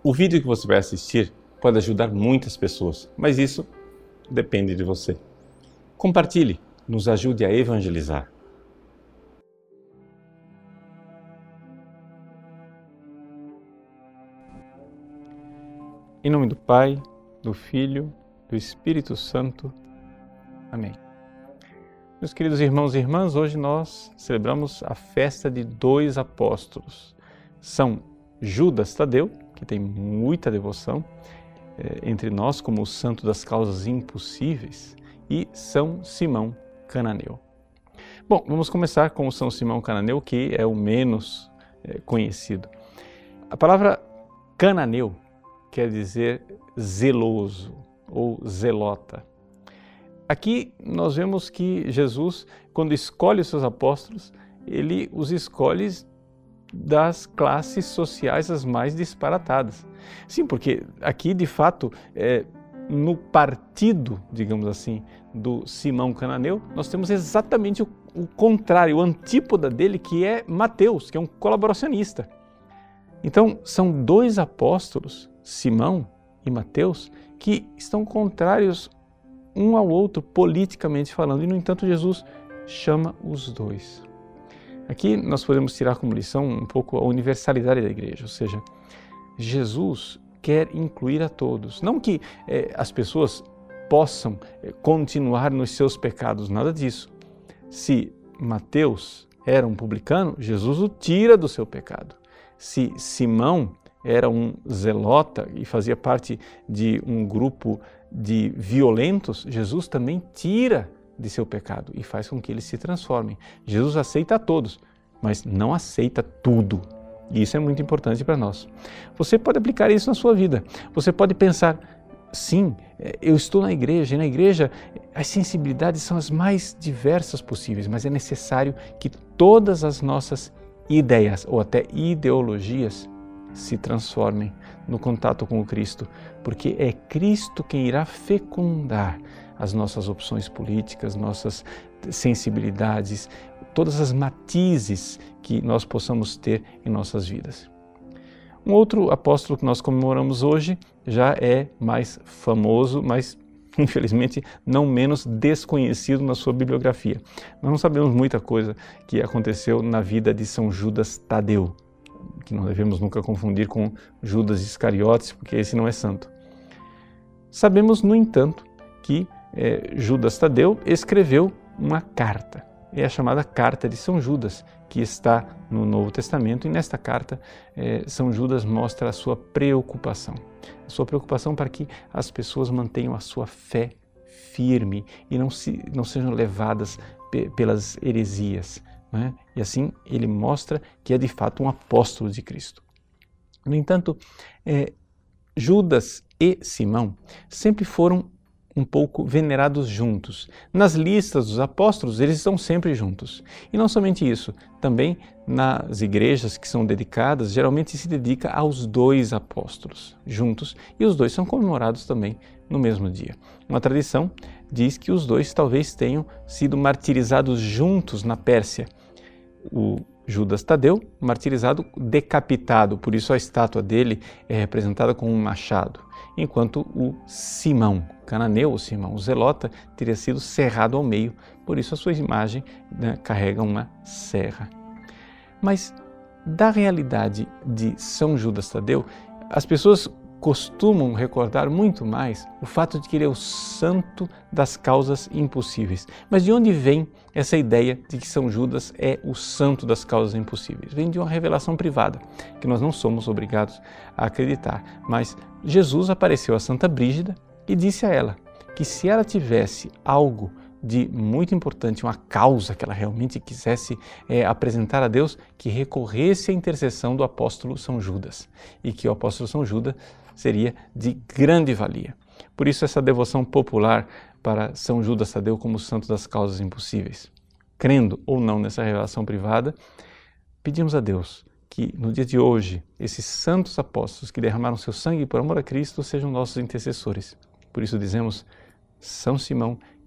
O vídeo que você vai assistir pode ajudar muitas pessoas, mas isso depende de você. Compartilhe, nos ajude a evangelizar. Em nome do Pai, do Filho, do Espírito Santo. Amém. Meus queridos irmãos e irmãs, hoje nós celebramos a festa de dois apóstolos. São Judas Tadeu, que tem muita devoção eh, entre nós como o santo das causas impossíveis, e São Simão Cananeu. Bom, vamos começar com o São Simão Cananeu, que é o menos eh, conhecido. A palavra cananeu quer dizer zeloso ou zelota. Aqui nós vemos que Jesus, quando escolhe os seus apóstolos, ele os escolhe das classes sociais as mais disparatadas. Sim, porque aqui de fato é, no partido, digamos assim, do Simão Cananeu, nós temos exatamente o, o contrário, o antípoda dele, que é Mateus, que é um colaboracionista. Então, são dois apóstolos, Simão e Mateus, que estão contrários um ao outro politicamente falando, e no entanto Jesus chama os dois. Aqui nós podemos tirar como lição um pouco a universalidade da igreja, ou seja, Jesus quer incluir a todos. Não que eh, as pessoas possam eh, continuar nos seus pecados, nada disso. Se Mateus era um publicano, Jesus o tira do seu pecado. Se Simão era um zelota e fazia parte de um grupo de violentos, Jesus também tira de seu pecado e faz com que eles se transformem. Jesus aceita a todos, mas não aceita tudo. E isso é muito importante para nós. Você pode aplicar isso na sua vida. Você pode pensar, sim, eu estou na igreja, e na igreja as sensibilidades são as mais diversas possíveis, mas é necessário que todas as nossas ideias ou até ideologias se transformem no contato com o Cristo, porque é Cristo quem irá fecundar as nossas opções políticas, nossas sensibilidades, todas as matizes que nós possamos ter em nossas vidas. Um outro apóstolo que nós comemoramos hoje já é mais famoso, mas infelizmente não menos desconhecido na sua bibliografia. Nós não sabemos muita coisa que aconteceu na vida de São Judas Tadeu, que não devemos nunca confundir com Judas Iscariotes, porque esse não é santo. Sabemos, no entanto, que é, Judas Tadeu escreveu uma carta. É a chamada Carta de São Judas, que está no Novo Testamento, e nesta carta é, São Judas mostra a sua preocupação. A sua preocupação para que as pessoas mantenham a sua fé firme e não, se, não sejam levadas pelas heresias. Né? E assim ele mostra que é de fato um apóstolo de Cristo. No entanto, é, Judas e Simão sempre foram um pouco venerados juntos. Nas listas dos apóstolos, eles estão sempre juntos. E não somente isso, também nas igrejas que são dedicadas, geralmente se dedica aos dois apóstolos juntos, e os dois são comemorados também no mesmo dia. Uma tradição diz que os dois talvez tenham sido martirizados juntos na Pérsia. O Judas Tadeu, martirizado decapitado, por isso a estátua dele é representada com um machado, enquanto o Simão, cananeu, o Simão, o Zelota, teria sido serrado ao meio, por isso a sua imagem né, carrega uma serra. Mas da realidade de São Judas Tadeu, as pessoas costumam recordar muito mais o fato de que ele é o santo das causas impossíveis. Mas de onde vem essa ideia de que São Judas é o santo das causas impossíveis? Vem de uma revelação privada, que nós não somos obrigados a acreditar. Mas Jesus apareceu a Santa Brígida e disse a ela que se ela tivesse algo de muito importante, uma causa que ela realmente quisesse é, apresentar a Deus, que recorresse à intercessão do apóstolo São Judas e que o apóstolo São Judas seria de grande valia. Por isso, essa devoção popular para São Judas Tadeu como santo das causas impossíveis. Crendo ou não nessa revelação privada, pedimos a Deus que no dia de hoje esses santos apóstolos que derramaram seu sangue por amor a Cristo sejam nossos intercessores. Por isso dizemos, São Simão